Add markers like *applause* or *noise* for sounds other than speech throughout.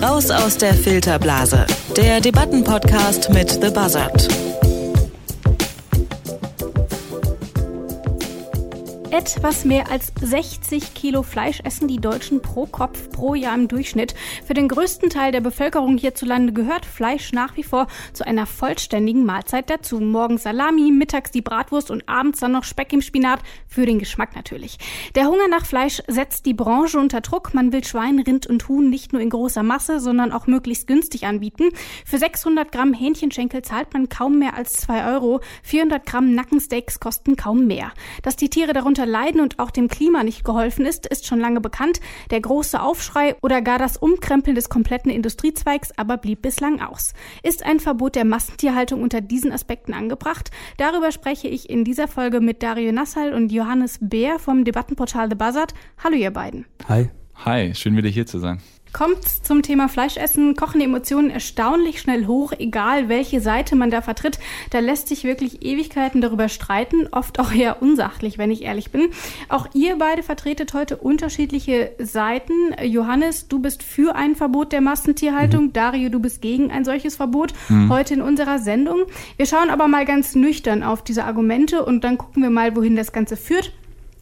Raus aus der Filterblase, der Debattenpodcast mit The Buzzard. Etwas mehr als 60 Kilo Fleisch essen die Deutschen pro Kopf pro Jahr im Durchschnitt. Für den größten Teil der Bevölkerung hierzulande gehört Fleisch nach wie vor zu einer vollständigen Mahlzeit dazu. Morgens Salami, mittags die Bratwurst und abends dann noch Speck im Spinat. Für den Geschmack natürlich. Der Hunger nach Fleisch setzt die Branche unter Druck. Man will Schwein, Rind und Huhn nicht nur in großer Masse, sondern auch möglichst günstig anbieten. Für 600 Gramm Hähnchenschenkel zahlt man kaum mehr als 2 Euro. 400 Gramm Nackensteaks kosten kaum mehr. Dass die Tiere darunter leiden und auch dem Klima nicht geholfen ist, ist schon lange bekannt. Der große Aufschrei oder gar das Umkrempeln des kompletten Industriezweigs aber blieb bislang aus. Ist ein Verbot der Massentierhaltung unter diesen Aspekten angebracht? Darüber spreche ich in dieser Folge mit Dario Nassal und Johannes Beer vom Debattenportal The Buzzard. Hallo ihr beiden. Hi. Hi, schön wieder hier zu sein. Kommt zum Thema Fleischessen, kochen Emotionen erstaunlich schnell hoch, egal welche Seite man da vertritt. Da lässt sich wirklich Ewigkeiten darüber streiten, oft auch eher unsachlich, wenn ich ehrlich bin. Auch ihr beide vertretet heute unterschiedliche Seiten. Johannes, du bist für ein Verbot der Massentierhaltung. Mhm. Dario, du bist gegen ein solches Verbot. Mhm. Heute in unserer Sendung. Wir schauen aber mal ganz nüchtern auf diese Argumente und dann gucken wir mal, wohin das Ganze führt.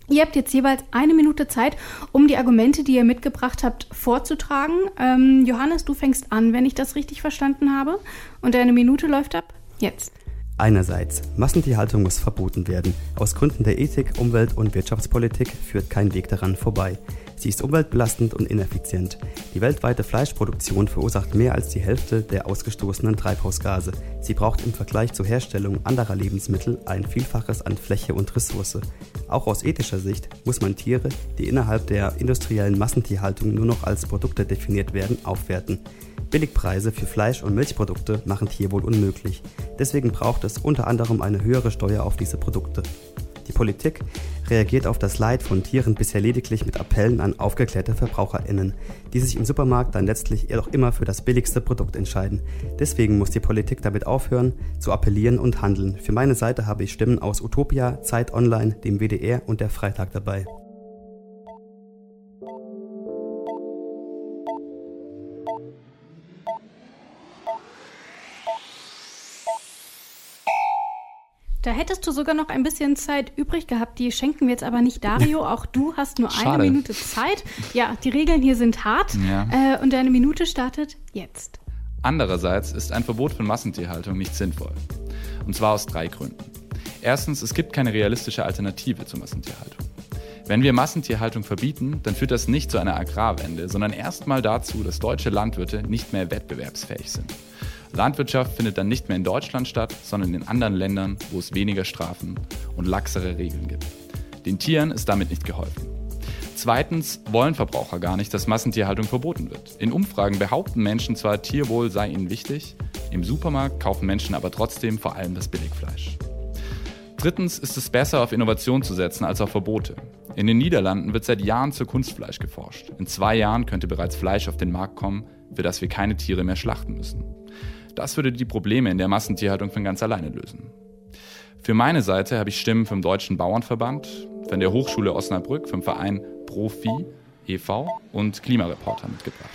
Ihr habt jetzt jeweils eine Minute Zeit, um die Argumente, die ihr mitgebracht habt, vorzutragen. Ähm, Johannes, du fängst an, wenn ich das richtig verstanden habe. Und deine Minute läuft ab jetzt. Einerseits, Massentierhaltung muss verboten werden. Aus Gründen der Ethik, Umwelt- und Wirtschaftspolitik führt kein Weg daran vorbei. Sie ist umweltbelastend und ineffizient. Die weltweite Fleischproduktion verursacht mehr als die Hälfte der ausgestoßenen Treibhausgase. Sie braucht im Vergleich zur Herstellung anderer Lebensmittel ein Vielfaches an Fläche und Ressource. Auch aus ethischer Sicht muss man Tiere, die innerhalb der industriellen Massentierhaltung nur noch als Produkte definiert werden, aufwerten. Billigpreise für Fleisch- und Milchprodukte machen Tierwohl unmöglich. Deswegen braucht es unter anderem eine höhere Steuer auf diese Produkte. Die Politik reagiert auf das Leid von Tieren bisher lediglich mit Appellen an aufgeklärte VerbraucherInnen, die sich im Supermarkt dann letztlich jedoch immer für das billigste Produkt entscheiden. Deswegen muss die Politik damit aufhören, zu appellieren und handeln. Für meine Seite habe ich Stimmen aus Utopia, Zeit Online, dem WDR und der Freitag dabei. Da hättest du sogar noch ein bisschen Zeit übrig gehabt. Die schenken wir jetzt aber nicht Dario. *laughs* Auch du hast nur Schade. eine Minute Zeit. Ja, die Regeln hier sind hart. Ja. Äh, und deine Minute startet jetzt. Andererseits ist ein Verbot von Massentierhaltung nicht sinnvoll. Und zwar aus drei Gründen. Erstens, es gibt keine realistische Alternative zur Massentierhaltung. Wenn wir Massentierhaltung verbieten, dann führt das nicht zu einer Agrarwende, sondern erstmal dazu, dass deutsche Landwirte nicht mehr wettbewerbsfähig sind. Landwirtschaft findet dann nicht mehr in Deutschland statt, sondern in anderen Ländern, wo es weniger Strafen und laxere Regeln gibt. Den Tieren ist damit nicht geholfen. Zweitens wollen Verbraucher gar nicht, dass Massentierhaltung verboten wird. In Umfragen behaupten Menschen zwar, Tierwohl sei ihnen wichtig, im Supermarkt kaufen Menschen aber trotzdem vor allem das Billigfleisch. Drittens ist es besser, auf Innovation zu setzen als auf Verbote. In den Niederlanden wird seit Jahren zu Kunstfleisch geforscht. In zwei Jahren könnte bereits Fleisch auf den Markt kommen, für das wir keine Tiere mehr schlachten müssen. Das würde die Probleme in der Massentierhaltung von ganz alleine lösen. Für meine Seite habe ich Stimmen vom Deutschen Bauernverband, von der Hochschule Osnabrück, vom Verein Profi e.V. und Klimareporter mitgebracht.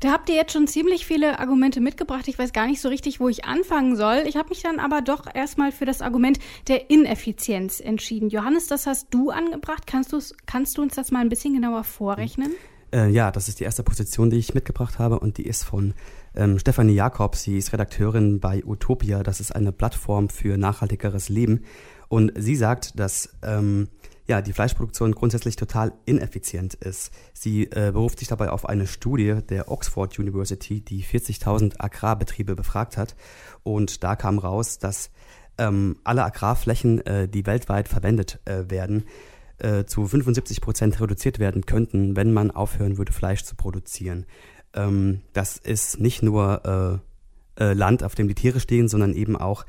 Da habt ihr jetzt schon ziemlich viele Argumente mitgebracht. Ich weiß gar nicht so richtig, wo ich anfangen soll. Ich habe mich dann aber doch erstmal für das Argument der Ineffizienz entschieden. Johannes, das hast du angebracht. Kannst, kannst du uns das mal ein bisschen genauer vorrechnen? Äh, ja, das ist die erste Position, die ich mitgebracht habe und die ist von ähm, Stefanie Jakobs. Sie ist Redakteurin bei Utopia. Das ist eine Plattform für nachhaltigeres Leben. Und sie sagt, dass ähm, ja, die Fleischproduktion grundsätzlich total ineffizient ist. Sie äh, beruft sich dabei auf eine Studie der Oxford University, die 40.000 Agrarbetriebe befragt hat. Und da kam raus, dass ähm, alle Agrarflächen, äh, die weltweit verwendet äh, werden, äh, zu 75 Prozent reduziert werden könnten, wenn man aufhören würde, Fleisch zu produzieren. Ähm, das ist nicht nur äh, äh, Land, auf dem die Tiere stehen, sondern eben auch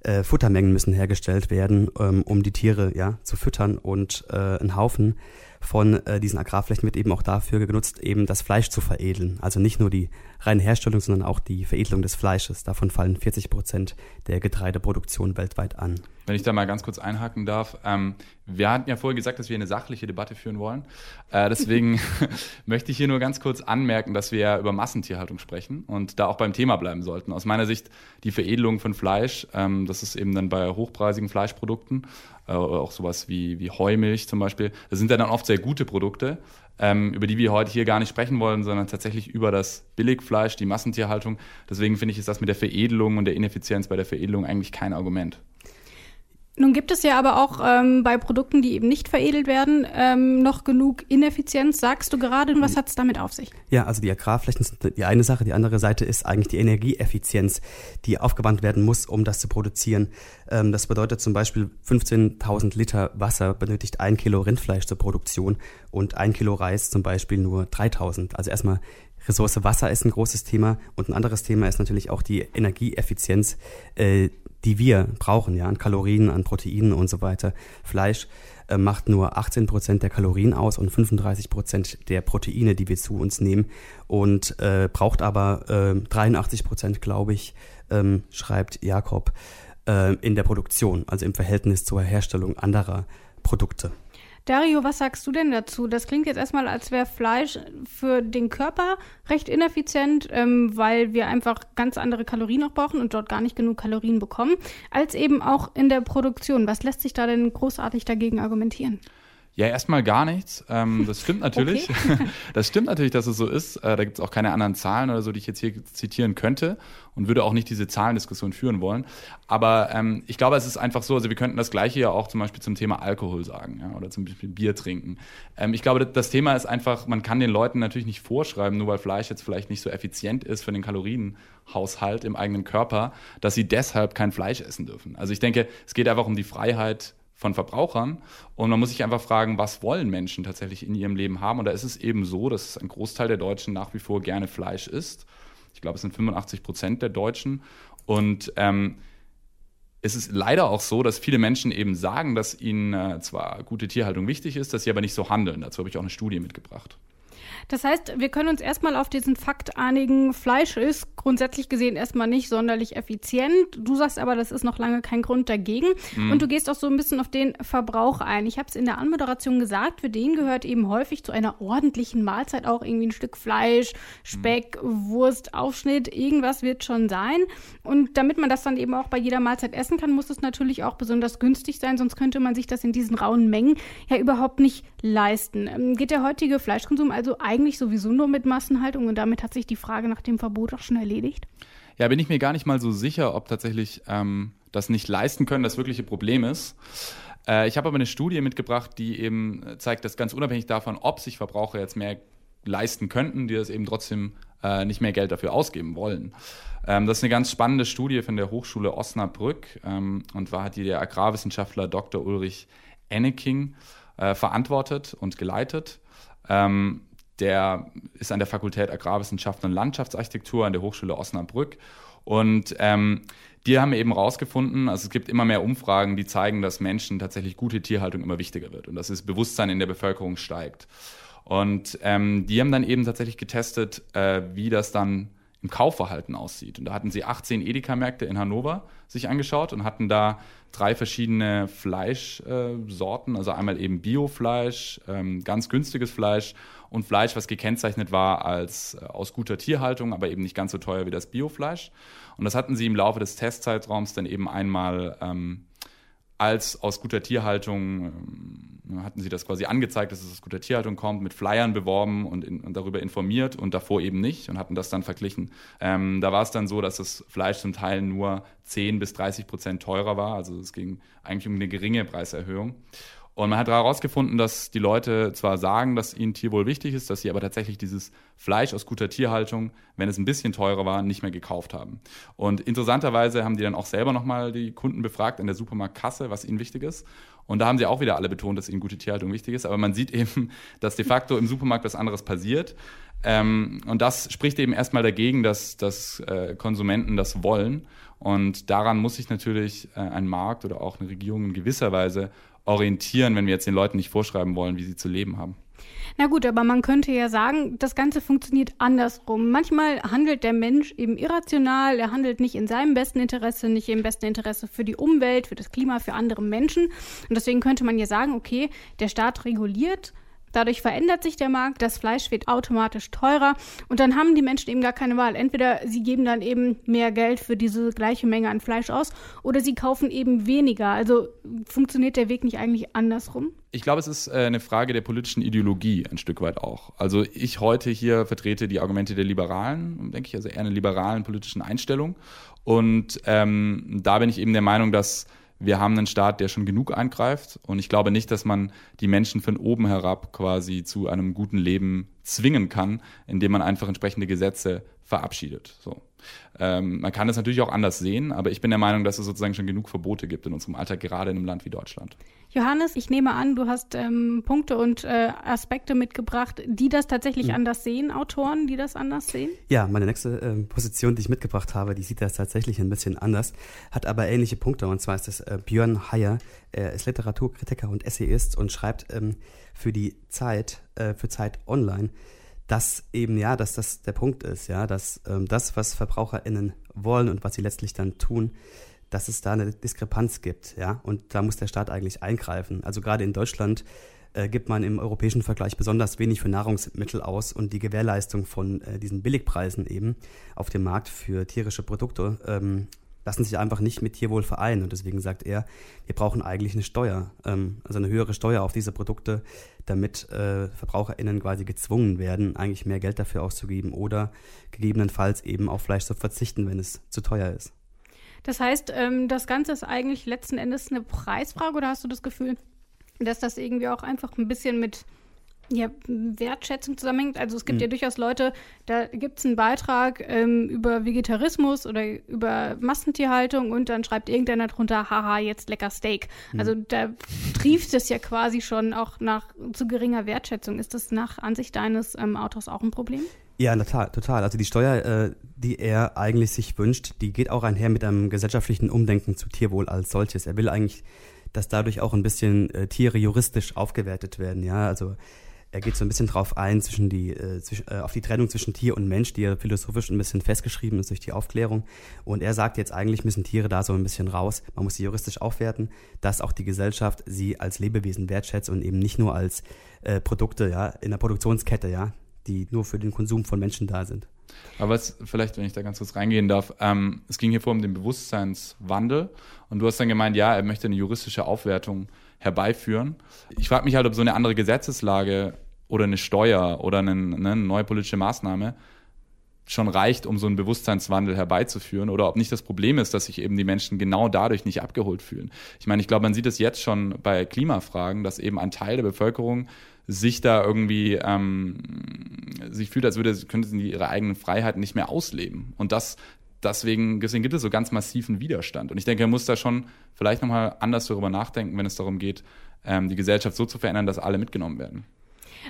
äh, Futtermengen müssen hergestellt werden, ähm, um die Tiere ja, zu füttern und äh, ein Haufen von diesen Agrarflächen wird eben auch dafür genutzt, eben das Fleisch zu veredeln. Also nicht nur die reine Herstellung, sondern auch die Veredelung des Fleisches. Davon fallen 40 Prozent der Getreideproduktion weltweit an. Wenn ich da mal ganz kurz einhaken darf. Ähm, wir hatten ja vorher gesagt, dass wir eine sachliche Debatte führen wollen. Äh, deswegen *laughs* möchte ich hier nur ganz kurz anmerken, dass wir ja über Massentierhaltung sprechen und da auch beim Thema bleiben sollten. Aus meiner Sicht die Veredelung von Fleisch, ähm, das ist eben dann bei hochpreisigen Fleischprodukten, äh, auch sowas wie, wie Heumilch zum Beispiel, das sind ja dann oft sehr gute Produkte, ähm, über die wir heute hier gar nicht sprechen wollen, sondern tatsächlich über das Billigfleisch, die Massentierhaltung. Deswegen finde ich, ist das mit der Veredelung und der Ineffizienz bei der Veredelung eigentlich kein Argument. Nun gibt es ja aber auch ähm, bei Produkten, die eben nicht veredelt werden, ähm, noch genug Ineffizienz, sagst du gerade. Und was hat es damit auf sich? Ja, also die Agrarflächen sind die eine Sache. Die andere Seite ist eigentlich die Energieeffizienz, die aufgewandt werden muss, um das zu produzieren. Ähm, das bedeutet zum Beispiel 15.000 Liter Wasser benötigt ein Kilo Rindfleisch zur Produktion und ein Kilo Reis zum Beispiel nur 3.000. Also erstmal Ressource Wasser ist ein großes Thema und ein anderes Thema ist natürlich auch die Energieeffizienz, äh, die wir brauchen, ja, an Kalorien, an Proteinen und so weiter. Fleisch äh, macht nur 18 Prozent der Kalorien aus und 35 Prozent der Proteine, die wir zu uns nehmen und äh, braucht aber äh, 83 Prozent, glaube ich, ähm, schreibt Jakob, äh, in der Produktion, also im Verhältnis zur Herstellung anderer Produkte. Dario, was sagst du denn dazu? Das klingt jetzt erstmal, als wäre Fleisch für den Körper recht ineffizient, ähm, weil wir einfach ganz andere Kalorien noch brauchen und dort gar nicht genug Kalorien bekommen, als eben auch in der Produktion. Was lässt sich da denn großartig dagegen argumentieren? Ja, erstmal gar nichts. Ähm, *laughs* das stimmt natürlich. Okay. *laughs* das stimmt natürlich, dass es so ist. Äh, da gibt es auch keine anderen Zahlen oder so, die ich jetzt hier zitieren könnte und würde auch nicht diese Zahlendiskussion führen wollen. Aber ähm, ich glaube, es ist einfach so, also wir könnten das Gleiche ja auch zum Beispiel zum Thema Alkohol sagen ja, oder zum Beispiel Bier trinken. Ähm, ich glaube, das Thema ist einfach, man kann den Leuten natürlich nicht vorschreiben, nur weil Fleisch jetzt vielleicht nicht so effizient ist für den Kalorienhaushalt im eigenen Körper, dass sie deshalb kein Fleisch essen dürfen. Also ich denke, es geht einfach um die Freiheit von Verbrauchern. Und man muss sich einfach fragen, was wollen Menschen tatsächlich in ihrem Leben haben? Und da ist es eben so, dass ein Großteil der Deutschen nach wie vor gerne Fleisch isst. Ich glaube, es sind 85 Prozent der Deutschen. Und ähm, es ist leider auch so, dass viele Menschen eben sagen, dass ihnen äh, zwar gute Tierhaltung wichtig ist, dass sie aber nicht so handeln. Dazu habe ich auch eine Studie mitgebracht. Das heißt, wir können uns erstmal auf diesen Fakt einigen, Fleisch ist grundsätzlich gesehen erstmal nicht sonderlich effizient. Du sagst aber, das ist noch lange kein Grund dagegen. Mhm. Und du gehst auch so ein bisschen auf den Verbrauch ein. Ich habe es in der Anmoderation gesagt, für den gehört eben häufig zu einer ordentlichen Mahlzeit auch irgendwie ein Stück Fleisch, Speck, mhm. Wurst, Aufschnitt, irgendwas wird schon sein. Und damit man das dann eben auch bei jeder Mahlzeit essen kann, muss es natürlich auch besonders günstig sein, sonst könnte man sich das in diesen rauen Mengen ja überhaupt nicht leisten. Ähm, geht der heutige Fleischkonsum also eigentlich sowieso nur mit Massenhaltung und damit hat sich die Frage nach dem Verbot auch schon erledigt? Ja, bin ich mir gar nicht mal so sicher, ob tatsächlich ähm, das nicht leisten können das wirkliche Problem ist. Äh, ich habe aber eine Studie mitgebracht, die eben zeigt, dass ganz unabhängig davon, ob sich Verbraucher jetzt mehr leisten könnten, die das eben trotzdem äh, nicht mehr Geld dafür ausgeben wollen. Ähm, das ist eine ganz spannende Studie von der Hochschule Osnabrück ähm, und war hat die der Agrarwissenschaftler Dr. Ulrich Enneking äh, verantwortet und geleitet. Ähm, der ist an der Fakultät Agrarwissenschaften und Landschaftsarchitektur an der Hochschule Osnabrück. Und ähm, die haben eben herausgefunden, also es gibt immer mehr Umfragen, die zeigen, dass Menschen tatsächlich gute Tierhaltung immer wichtiger wird und dass das Bewusstsein in der Bevölkerung steigt. Und ähm, die haben dann eben tatsächlich getestet, äh, wie das dann im Kaufverhalten aussieht. Und da hatten sie 18 Edeka-Märkte in Hannover sich angeschaut und hatten da drei verschiedene Fleischsorten, äh, also einmal eben Biofleisch, ähm, ganz günstiges Fleisch und Fleisch, was gekennzeichnet war als äh, aus guter Tierhaltung, aber eben nicht ganz so teuer wie das Biofleisch. Und das hatten sie im Laufe des Testzeitraums dann eben einmal ähm, als aus guter Tierhaltung, ähm, hatten sie das quasi angezeigt, dass es aus guter Tierhaltung kommt, mit Flyern beworben und, in, und darüber informiert und davor eben nicht und hatten das dann verglichen. Ähm, da war es dann so, dass das Fleisch zum Teil nur 10 bis 30 Prozent teurer war, also es ging eigentlich um eine geringe Preiserhöhung. Und man hat herausgefunden, dass die Leute zwar sagen, dass ihnen Tierwohl wichtig ist, dass sie aber tatsächlich dieses Fleisch aus guter Tierhaltung, wenn es ein bisschen teurer war, nicht mehr gekauft haben. Und interessanterweise haben die dann auch selber nochmal die Kunden befragt an der Supermarktkasse, was ihnen wichtig ist. Und da haben sie auch wieder alle betont, dass ihnen gute Tierhaltung wichtig ist. Aber man sieht eben, *laughs* dass de facto im Supermarkt was anderes passiert. Ähm, und das spricht eben erstmal dagegen, dass, dass äh, Konsumenten das wollen. Und daran muss sich natürlich äh, ein Markt oder auch eine Regierung in gewisser Weise orientieren, wenn wir jetzt den Leuten nicht vorschreiben wollen, wie sie zu leben haben. Na gut, aber man könnte ja sagen, das Ganze funktioniert andersrum. Manchmal handelt der Mensch eben irrational, er handelt nicht in seinem besten Interesse, nicht im besten Interesse für die Umwelt, für das Klima, für andere Menschen. Und deswegen könnte man ja sagen, okay, der Staat reguliert Dadurch verändert sich der Markt, das Fleisch wird automatisch teurer und dann haben die Menschen eben gar keine Wahl. Entweder sie geben dann eben mehr Geld für diese gleiche Menge an Fleisch aus oder sie kaufen eben weniger. Also funktioniert der Weg nicht eigentlich andersrum? Ich glaube, es ist äh, eine Frage der politischen Ideologie ein Stück weit auch. Also ich heute hier vertrete die Argumente der Liberalen, denke ich, also eher eine liberalen politischen Einstellung. Und ähm, da bin ich eben der Meinung, dass wir haben einen Staat, der schon genug eingreift. Und ich glaube nicht, dass man die Menschen von oben herab quasi zu einem guten Leben zwingen kann, indem man einfach entsprechende Gesetze verabschiedet. So. Ähm, man kann das natürlich auch anders sehen, aber ich bin der Meinung, dass es sozusagen schon genug Verbote gibt in unserem Alltag, gerade in einem Land wie Deutschland. Johannes, ich nehme an, du hast ähm, Punkte und äh, Aspekte mitgebracht, die das tatsächlich mhm. anders sehen, Autoren, die das anders sehen? Ja, meine nächste äh, Position, die ich mitgebracht habe, die sieht das tatsächlich ein bisschen anders, hat aber ähnliche Punkte. Und zwar ist das äh, Björn Heyer. Er ist Literaturkritiker und Essayist und schreibt ähm, für die Zeit, äh, für Zeit Online, dass eben, ja, dass das der Punkt ist, ja, dass ähm, das, was VerbraucherInnen wollen und was sie letztlich dann tun, dass es da eine Diskrepanz gibt, ja, und da muss der Staat eigentlich eingreifen. Also gerade in Deutschland äh, gibt man im europäischen Vergleich besonders wenig für Nahrungsmittel aus und die Gewährleistung von äh, diesen Billigpreisen eben auf dem Markt für tierische Produkte ähm, lassen sich einfach nicht mit Tierwohl vereinen. Und deswegen sagt er, wir brauchen eigentlich eine Steuer, ähm, also eine höhere Steuer auf diese Produkte, damit äh, VerbraucherInnen quasi gezwungen werden, eigentlich mehr Geld dafür auszugeben oder gegebenenfalls eben auf Fleisch zu verzichten, wenn es zu teuer ist. Das heißt, ähm, das Ganze ist eigentlich letzten Endes eine Preisfrage oder hast du das Gefühl, dass das irgendwie auch einfach ein bisschen mit ja, Wertschätzung zusammenhängt. Also es gibt mhm. ja durchaus Leute, da gibt es einen Beitrag ähm, über Vegetarismus oder über Massentierhaltung und dann schreibt irgendeiner drunter, haha, jetzt lecker Steak. Mhm. Also da trieft es ja quasi schon auch nach zu geringer Wertschätzung. Ist das nach Ansicht deines ähm, Autors auch ein Problem? Ja, total, total. Also die Steuer, äh, die er eigentlich sich wünscht, die geht auch einher mit einem gesellschaftlichen Umdenken zu Tierwohl als solches. Er will eigentlich, dass dadurch auch ein bisschen äh, Tiere juristisch aufgewertet werden. Ja, also er geht so ein bisschen drauf ein zwischen die, äh, zwischen, äh, auf die Trennung zwischen Tier und Mensch, die ja philosophisch ein bisschen festgeschrieben ist durch die Aufklärung. Und er sagt jetzt eigentlich müssen Tiere da so ein bisschen raus. Man muss sie juristisch aufwerten, dass auch die Gesellschaft sie als Lebewesen wertschätzt und eben nicht nur als äh, Produkte, ja, in der Produktionskette, ja die nur für den Konsum von Menschen da sind. Aber was, vielleicht, wenn ich da ganz kurz reingehen darf, ähm, es ging hier vor um den Bewusstseinswandel und du hast dann gemeint, ja, er möchte eine juristische Aufwertung herbeiführen. Ich frage mich halt, ob so eine andere Gesetzeslage oder eine Steuer oder eine, ne, eine neue politische Maßnahme schon reicht, um so einen Bewusstseinswandel herbeizuführen oder ob nicht das Problem ist, dass sich eben die Menschen genau dadurch nicht abgeholt fühlen. Ich meine, ich glaube, man sieht es jetzt schon bei Klimafragen, dass eben ein Teil der Bevölkerung sich da irgendwie ähm, sich fühlt, als würde könnten sie ihre eigenen Freiheiten nicht mehr ausleben. Und das deswegen, deswegen gibt es so ganz massiven Widerstand. Und ich denke, er muss da schon vielleicht nochmal anders darüber nachdenken, wenn es darum geht, ähm, die Gesellschaft so zu verändern, dass alle mitgenommen werden.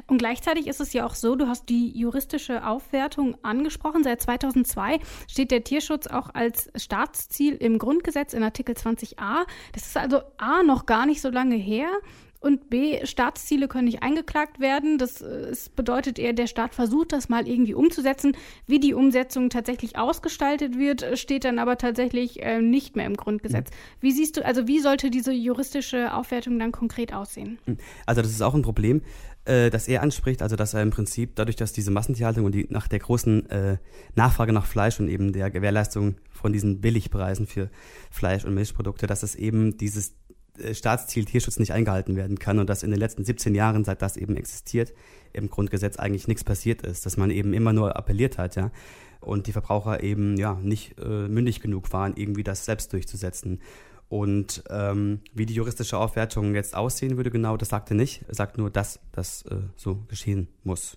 Und gleichzeitig ist es ja auch so, du hast die juristische Aufwertung angesprochen. Seit 2002 steht der Tierschutz auch als Staatsziel im Grundgesetz in Artikel 20a. Das ist also A noch gar nicht so lange her. Und B, Staatsziele können nicht eingeklagt werden. Das, das, äh, bedeutet eher, der Staat versucht das mal irgendwie umzusetzen. Wie die Umsetzung tatsächlich ausgestaltet wird, steht dann aber tatsächlich äh, nicht mehr im Grundgesetz. Wie siehst du, also wie sollte diese juristische Aufwertung dann konkret aussehen? Also das ist auch ein Problem, äh, das er anspricht. Also dass er im Prinzip dadurch, dass diese Massentierhaltung und die nach der großen äh, Nachfrage nach Fleisch und eben der Gewährleistung von diesen Billigpreisen für Fleisch und Milchprodukte, dass es eben dieses äh, Staatsziel Tierschutz nicht eingehalten werden kann und dass in den letzten 17 Jahren, seit das eben existiert, im Grundgesetz eigentlich nichts passiert ist, dass man eben immer nur appelliert hat, ja, und die Verbraucher eben ja nicht äh, mündig genug waren, irgendwie das selbst durchzusetzen. Und ähm, wie die juristische Aufwertung jetzt aussehen würde, genau, das sagt er nicht. Er sagt nur, dass das äh, so geschehen muss.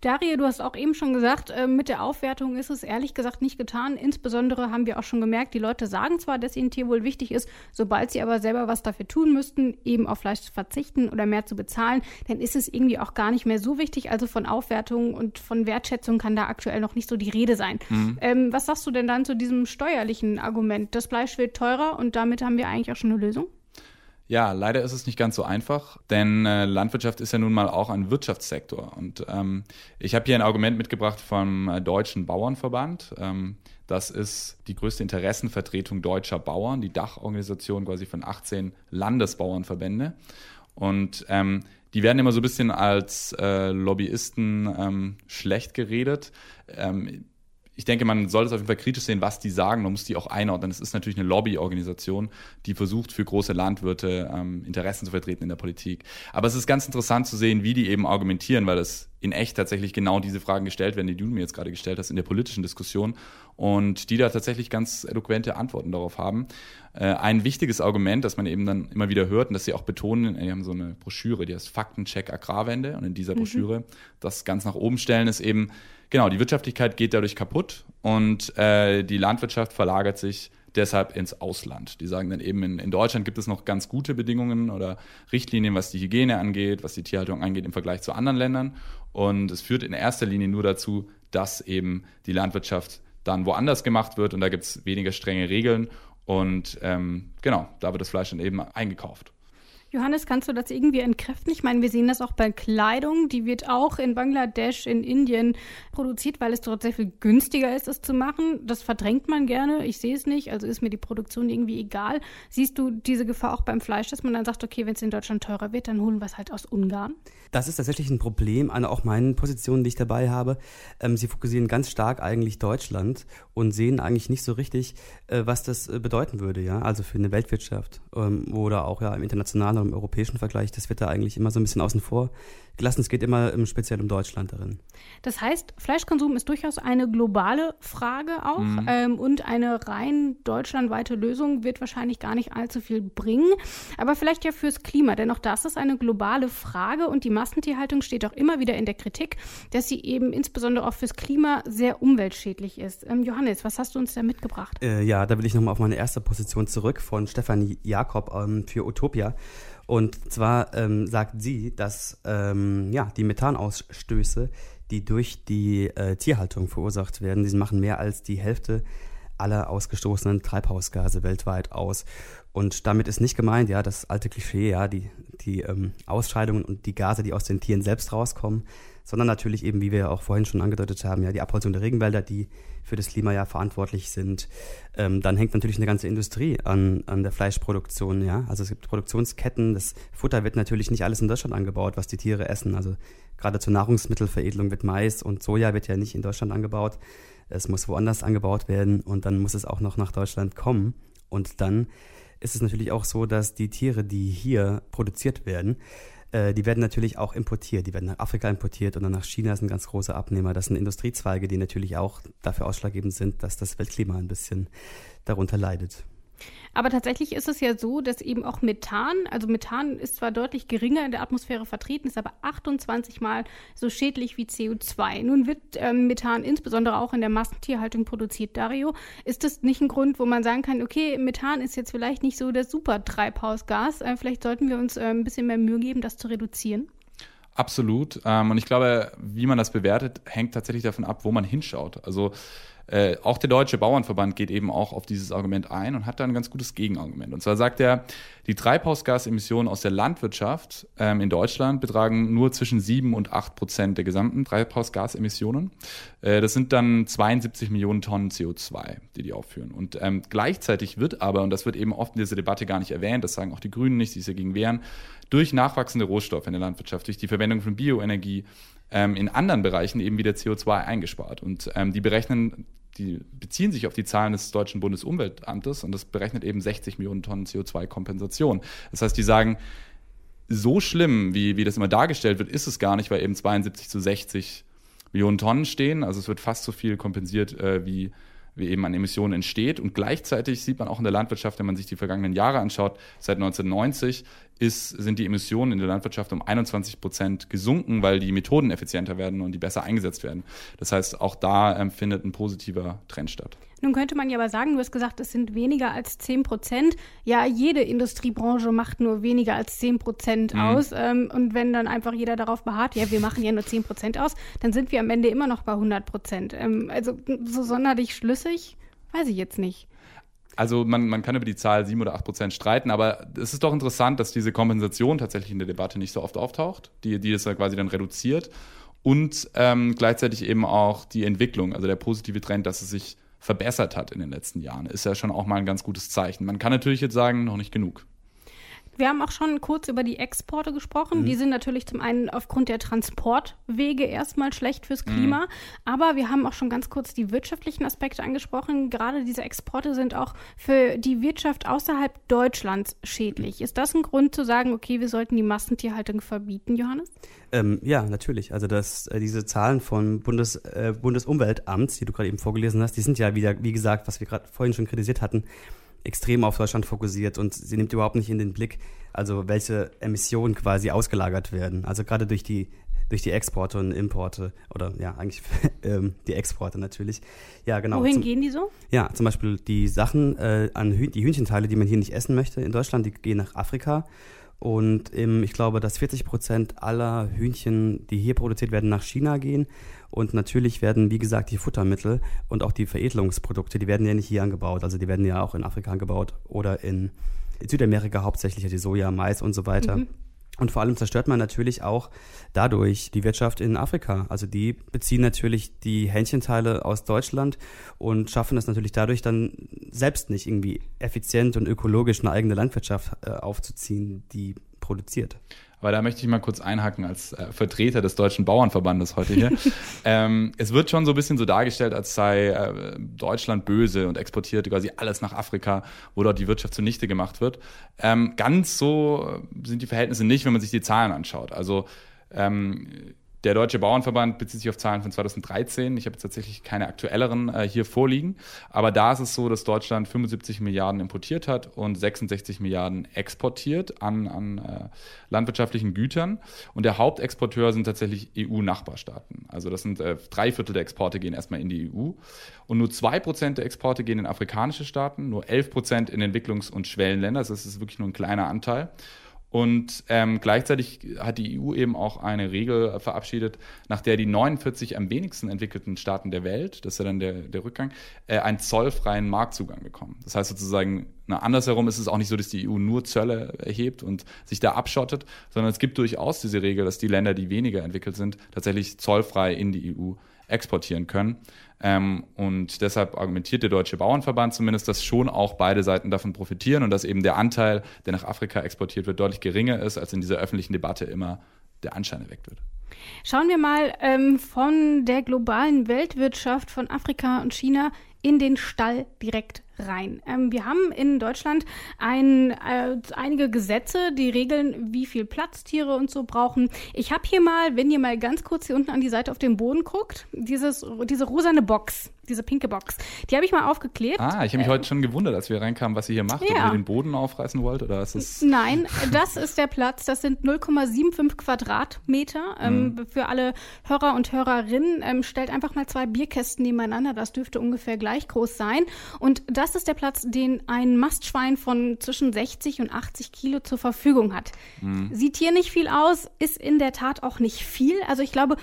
Daria, du hast auch eben schon gesagt, äh, mit der Aufwertung ist es ehrlich gesagt nicht getan. Insbesondere haben wir auch schon gemerkt, die Leute sagen zwar, dass ihnen Tierwohl wichtig ist, sobald sie aber selber was dafür tun müssten, eben auf Fleisch zu verzichten oder mehr zu bezahlen, dann ist es irgendwie auch gar nicht mehr so wichtig. Also von Aufwertung und von Wertschätzung kann da aktuell noch nicht so die Rede sein. Mhm. Ähm, was sagst du denn dann zu diesem steuerlichen Argument? Das Fleisch wird teurer und damit haben wir eigentlich auch schon eine Lösung? Ja, leider ist es nicht ganz so einfach, denn äh, Landwirtschaft ist ja nun mal auch ein Wirtschaftssektor. Und ähm, ich habe hier ein Argument mitgebracht vom äh, Deutschen Bauernverband. Ähm, das ist die größte Interessenvertretung deutscher Bauern, die Dachorganisation quasi von 18 Landesbauernverbände. Und ähm, die werden immer so ein bisschen als äh, Lobbyisten ähm, schlecht geredet. Ich denke, man sollte es auf jeden Fall kritisch sehen, was die sagen. Man muss die auch einordnen. Es ist natürlich eine Lobbyorganisation, die versucht, für große Landwirte ähm, Interessen zu vertreten in der Politik. Aber es ist ganz interessant zu sehen, wie die eben argumentieren, weil es in echt tatsächlich genau diese Fragen gestellt werden, die du mir jetzt gerade gestellt hast in der politischen Diskussion und die da tatsächlich ganz eloquente Antworten darauf haben. Äh, ein wichtiges Argument, das man eben dann immer wieder hört und das sie auch betonen, die haben so eine Broschüre, die heißt Faktencheck Agrarwende und in dieser mhm. Broschüre das ganz nach oben stellen ist eben, genau, die Wirtschaftlichkeit geht dadurch kaputt und äh, die Landwirtschaft verlagert sich deshalb ins Ausland. Die sagen dann eben, in, in, Deutschland gibt es noch ganz gute Bedingungen oder Richtlinien, was die Hygiene angeht, was die Tierhaltung angeht im Vergleich zu anderen Ländern. Und es führt in erster Linie nur dazu, dass eben die Landwirtschaft dann woanders gemacht wird und da gibt es weniger strenge Regeln. Und ähm, genau, da wird das Fleisch dann eben eingekauft. Johannes, kannst du das irgendwie entkräften? Ich meine, wir sehen das auch bei Kleidung. Die wird auch in Bangladesch, in Indien produziert, weil es dort sehr viel günstiger ist, es zu machen. Das verdrängt man gerne. Ich sehe es nicht. Also ist mir die Produktion irgendwie egal. Siehst du diese Gefahr auch beim Fleisch, dass man dann sagt, okay, wenn es in Deutschland teurer wird, dann holen wir es halt aus Ungarn? Das ist tatsächlich ein Problem an auch meinen Positionen, die ich dabei habe. Ähm, sie fokussieren ganz stark eigentlich Deutschland und sehen eigentlich nicht so richtig, äh, was das äh, bedeuten würde, ja. Also für eine Weltwirtschaft ähm, oder auch ja im internationalen oder im europäischen Vergleich, das wird da eigentlich immer so ein bisschen außen vor gelassen. Es geht immer um, speziell um Deutschland darin. Das heißt, Fleischkonsum ist durchaus eine globale Frage auch mhm. ähm, und eine rein deutschlandweite Lösung wird wahrscheinlich gar nicht allzu viel bringen. Aber vielleicht ja fürs Klima, denn auch das ist eine globale Frage und die Massentierhaltung steht auch immer wieder in der Kritik, dass sie eben insbesondere auch fürs Klima sehr umweltschädlich ist. Ähm, Johannes, was hast du uns da mitgebracht? Äh, ja, da will ich nochmal auf meine erste Position zurück von Stefanie Jakob ähm, für Utopia. Und zwar ähm, sagt sie, dass ähm, ja, die Methanausstöße, die durch die äh, Tierhaltung verursacht werden, die machen mehr als die Hälfte aller ausgestoßenen Treibhausgase weltweit aus. Und damit ist nicht gemeint, ja, das alte Klischee, ja, die, die ähm, Ausscheidungen und die Gase, die aus den Tieren selbst rauskommen, sondern natürlich eben, wie wir auch vorhin schon angedeutet haben, ja, die Abholzung der Regenwälder, die für das Klima ja verantwortlich sind. Ähm, dann hängt natürlich eine ganze Industrie an, an der Fleischproduktion, ja. Also es gibt Produktionsketten, das Futter wird natürlich nicht alles in Deutschland angebaut, was die Tiere essen. Also gerade zur Nahrungsmittelveredelung wird Mais und Soja wird ja nicht in Deutschland angebaut. Es muss woanders angebaut werden und dann muss es auch noch nach Deutschland kommen. Und dann ist es natürlich auch so, dass die Tiere, die hier produziert werden, äh, die werden natürlich auch importiert. Die werden nach Afrika importiert und dann nach China ein ganz großer Abnehmer. Das sind Industriezweige, die natürlich auch dafür ausschlaggebend sind, dass das Weltklima ein bisschen darunter leidet. Aber tatsächlich ist es ja so, dass eben auch Methan, also Methan ist zwar deutlich geringer in der Atmosphäre vertreten, ist aber 28 Mal so schädlich wie CO2. Nun wird ähm, Methan insbesondere auch in der Massentierhaltung produziert. Dario, ist das nicht ein Grund, wo man sagen kann, okay, Methan ist jetzt vielleicht nicht so das super Treibhausgas, äh, vielleicht sollten wir uns äh, ein bisschen mehr Mühe geben, das zu reduzieren? Absolut. Ähm, und ich glaube, wie man das bewertet, hängt tatsächlich davon ab, wo man hinschaut. Also äh, auch der Deutsche Bauernverband geht eben auch auf dieses Argument ein und hat da ein ganz gutes Gegenargument. Und zwar sagt er, die Treibhausgasemissionen aus der Landwirtschaft ähm, in Deutschland betragen nur zwischen sieben und acht Prozent der gesamten Treibhausgasemissionen. Äh, das sind dann 72 Millionen Tonnen CO2, die die aufführen. Und ähm, gleichzeitig wird aber, und das wird eben oft in dieser Debatte gar nicht erwähnt, das sagen auch die Grünen nicht, die sich dagegen wehren, durch nachwachsende Rohstoffe in der Landwirtschaft, durch die Verwendung von Bioenergie, ähm, in anderen Bereichen eben wieder CO2 eingespart. Und ähm, die berechnen die beziehen sich auf die Zahlen des Deutschen Bundesumweltamtes und das berechnet eben 60 Millionen Tonnen CO2-Kompensation. Das heißt, die sagen, so schlimm, wie, wie das immer dargestellt wird, ist es gar nicht, weil eben 72 zu 60 Millionen Tonnen stehen. Also es wird fast so viel kompensiert, äh, wie, wie eben an Emissionen entsteht. Und gleichzeitig sieht man auch in der Landwirtschaft, wenn man sich die vergangenen Jahre anschaut, seit 1990 ist, sind die Emissionen in der Landwirtschaft um 21 Prozent gesunken, weil die Methoden effizienter werden und die besser eingesetzt werden. Das heißt, auch da ähm, findet ein positiver Trend statt. Nun könnte man ja aber sagen, du hast gesagt, es sind weniger als 10 Prozent. Ja, jede Industriebranche macht nur weniger als 10 Prozent mhm. aus. Ähm, und wenn dann einfach jeder darauf beharrt, ja, wir machen ja nur 10 Prozent aus, dann sind wir am Ende immer noch bei 100 Prozent. Ähm, also so sonderlich schlüssig, weiß ich jetzt nicht. Also man, man kann über die Zahl 7 oder 8 Prozent streiten, aber es ist doch interessant, dass diese Kompensation tatsächlich in der Debatte nicht so oft auftaucht, die, die es quasi dann reduziert. Und ähm, gleichzeitig eben auch die Entwicklung, also der positive Trend, dass es sich verbessert hat in den letzten Jahren, ist ja schon auch mal ein ganz gutes Zeichen. Man kann natürlich jetzt sagen, noch nicht genug. Wir haben auch schon kurz über die Exporte gesprochen. Mhm. Die sind natürlich zum einen aufgrund der Transportwege erstmal schlecht fürs Klima. Mhm. Aber wir haben auch schon ganz kurz die wirtschaftlichen Aspekte angesprochen. Gerade diese Exporte sind auch für die Wirtschaft außerhalb Deutschlands schädlich. Ist das ein Grund zu sagen, okay, wir sollten die Massentierhaltung verbieten, Johannes? Ähm, ja, natürlich. Also das, äh, diese Zahlen vom Bundes, äh, Bundesumweltamts, die du gerade eben vorgelesen hast, die sind ja wieder, wie gesagt, was wir gerade vorhin schon kritisiert hatten, extrem auf Deutschland fokussiert und sie nimmt überhaupt nicht in den Blick, also welche Emissionen quasi ausgelagert werden. Also gerade durch die durch die Exporte und Importe oder ja, eigentlich *laughs* ähm, die Exporte natürlich. Ja, genau. Wohin zum, gehen die so? Ja, zum Beispiel die Sachen äh, an Hüh die Hühnchenteile, die man hier nicht essen möchte in Deutschland, die gehen nach Afrika. Und ähm, ich glaube, dass 40 Prozent aller Hühnchen, die hier produziert werden, nach China gehen. Und natürlich werden, wie gesagt, die Futtermittel und auch die Veredelungsprodukte, die werden ja nicht hier angebaut. Also die werden ja auch in Afrika angebaut oder in Südamerika hauptsächlich, die Soja, Mais und so weiter. Mhm. Und vor allem zerstört man natürlich auch dadurch die Wirtschaft in Afrika. Also die beziehen natürlich die Hähnchenteile aus Deutschland und schaffen es natürlich dadurch dann selbst nicht irgendwie effizient und ökologisch eine eigene Landwirtschaft äh, aufzuziehen, die produziert. Aber da möchte ich mal kurz einhaken als äh, Vertreter des Deutschen Bauernverbandes heute hier. *laughs* ähm, es wird schon so ein bisschen so dargestellt, als sei äh, Deutschland böse und exportiert quasi alles nach Afrika, wo dort die Wirtschaft zunichte gemacht wird. Ähm, ganz so sind die Verhältnisse nicht, wenn man sich die Zahlen anschaut. Also ähm, der Deutsche Bauernverband bezieht sich auf Zahlen von 2013. Ich habe jetzt tatsächlich keine aktuelleren äh, hier vorliegen. Aber da ist es so, dass Deutschland 75 Milliarden importiert hat und 66 Milliarden exportiert an, an äh, landwirtschaftlichen Gütern. Und der Hauptexporteur sind tatsächlich EU-Nachbarstaaten. Also das sind äh, drei Viertel der Exporte gehen erstmal in die EU. Und nur zwei Prozent der Exporte gehen in afrikanische Staaten, nur 11 Prozent in Entwicklungs- und Schwellenländer. Das ist wirklich nur ein kleiner Anteil. Und ähm, gleichzeitig hat die EU eben auch eine Regel verabschiedet, nach der die 49 am wenigsten entwickelten Staaten der Welt, das ist ja dann der, der Rückgang, äh, einen zollfreien Marktzugang bekommen. Das heißt sozusagen, na, andersherum ist es auch nicht so, dass die EU nur Zölle erhebt und sich da abschottet, sondern es gibt durchaus diese Regel, dass die Länder, die weniger entwickelt sind, tatsächlich zollfrei in die EU exportieren können. Ähm, und deshalb argumentiert der Deutsche Bauernverband zumindest, dass schon auch beide Seiten davon profitieren und dass eben der Anteil, der nach Afrika exportiert wird, deutlich geringer ist, als in dieser öffentlichen Debatte immer der Anschein erweckt wird. Schauen wir mal ähm, von der globalen Weltwirtschaft von Afrika und China in den Stall direkt rein. Ähm, wir haben in Deutschland ein, äh, einige Gesetze, die regeln, wie viel Platz Tiere und so brauchen. Ich habe hier mal, wenn ihr mal ganz kurz hier unten an die Seite auf den Boden guckt, dieses, diese rosane Box diese pinke Box. Die habe ich mal aufgeklebt. Ah, ich habe mich äh, heute schon gewundert, als wir reinkamen, was ihr hier macht. Ja. Ob ihr den Boden aufreißen wollt oder ist es Nein, das ist der Platz. Das sind 0,75 Quadratmeter. Ähm, mhm. Für alle Hörer und Hörerinnen ähm, stellt einfach mal zwei Bierkästen nebeneinander. Das dürfte ungefähr gleich groß sein. Und das ist der Platz, den ein Mastschwein von zwischen 60 und 80 Kilo zur Verfügung hat. Mhm. Sieht hier nicht viel aus, ist in der Tat auch nicht viel. Also ich glaube,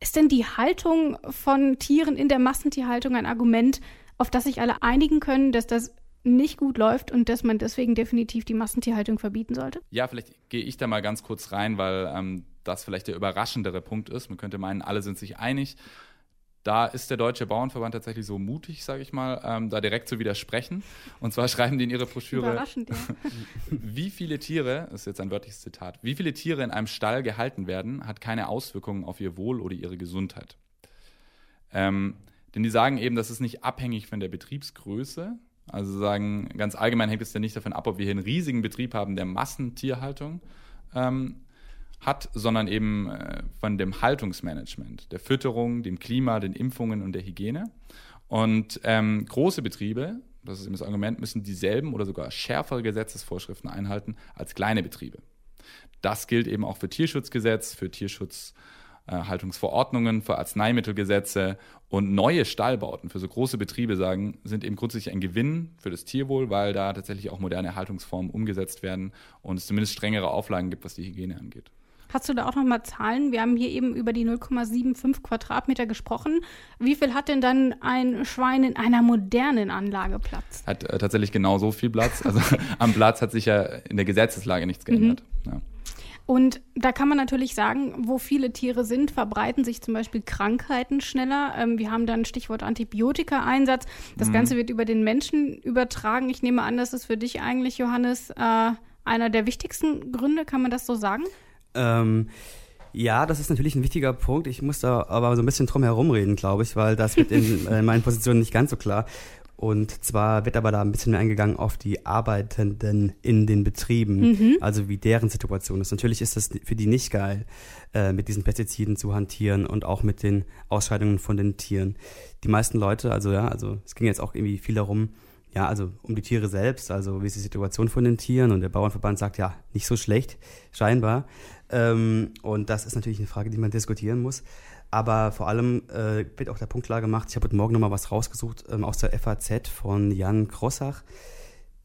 ist denn die Haltung von Tieren in der Massentierhaltung ein Argument, auf das sich alle einigen können, dass das nicht gut läuft und dass man deswegen definitiv die Massentierhaltung verbieten sollte? Ja, vielleicht gehe ich da mal ganz kurz rein, weil ähm, das vielleicht der überraschendere Punkt ist. Man könnte meinen, alle sind sich einig da ist der Deutsche Bauernverband tatsächlich so mutig, sage ich mal, ähm, da direkt zu widersprechen. Und zwar *laughs* schreiben die in ihre Broschüre, Überraschend, ja. *laughs* wie viele Tiere, das ist jetzt ein wörtliches Zitat, wie viele Tiere in einem Stall gehalten werden, hat keine Auswirkungen auf ihr Wohl oder ihre Gesundheit. Ähm, denn die sagen eben, das ist nicht abhängig von der Betriebsgröße. Also sagen, ganz allgemein hängt es ja nicht davon ab, ob wir hier einen riesigen Betrieb haben der Massentierhaltung ähm, hat, sondern eben äh, von dem Haltungsmanagement, der Fütterung, dem Klima, den Impfungen und der Hygiene. Und ähm, große Betriebe, das ist eben das Argument, müssen dieselben oder sogar schärfere Gesetzesvorschriften einhalten als kleine Betriebe. Das gilt eben auch für Tierschutzgesetz, für Tierschutzhaltungsverordnungen, für Arzneimittelgesetze und neue Stallbauten für so große Betriebe sagen, sind eben grundsätzlich ein Gewinn für das Tierwohl, weil da tatsächlich auch moderne Haltungsformen umgesetzt werden und es zumindest strengere Auflagen gibt, was die Hygiene angeht. Hast du da auch noch mal Zahlen? Wir haben hier eben über die 0,75 Quadratmeter gesprochen. Wie viel hat denn dann ein Schwein in einer modernen Anlage Platz? Hat äh, tatsächlich genau so viel Platz. Also *laughs* am Platz hat sich ja in der Gesetzeslage nichts geändert. Mhm. Ja. Und da kann man natürlich sagen, wo viele Tiere sind, verbreiten sich zum Beispiel Krankheiten schneller. Ähm, wir haben dann Stichwort Antibiotika-Einsatz. Das mhm. Ganze wird über den Menschen übertragen. Ich nehme an, das ist für dich eigentlich, Johannes, äh, einer der wichtigsten Gründe. Kann man das so sagen? Ähm, ja, das ist natürlich ein wichtiger Punkt. Ich muss da aber so ein bisschen drum herum reden, glaube ich, weil das wird in, *laughs* in meinen Positionen nicht ganz so klar. Und zwar wird aber da ein bisschen mehr eingegangen auf die Arbeitenden in den Betrieben, mhm. also wie deren Situation ist. Natürlich ist das für die nicht geil, äh, mit diesen Pestiziden zu hantieren und auch mit den Ausscheidungen von den Tieren. Die meisten Leute, also ja, also es ging jetzt auch irgendwie viel darum, ja, also um die Tiere selbst, also wie ist die Situation von den Tieren und der Bauernverband sagt ja, nicht so schlecht, scheinbar. Ähm, und das ist natürlich eine Frage, die man diskutieren muss. Aber vor allem äh, wird auch der Punkt klar gemacht, ich habe heute Morgen nochmal was rausgesucht ähm, aus der FAZ von Jan Krossach,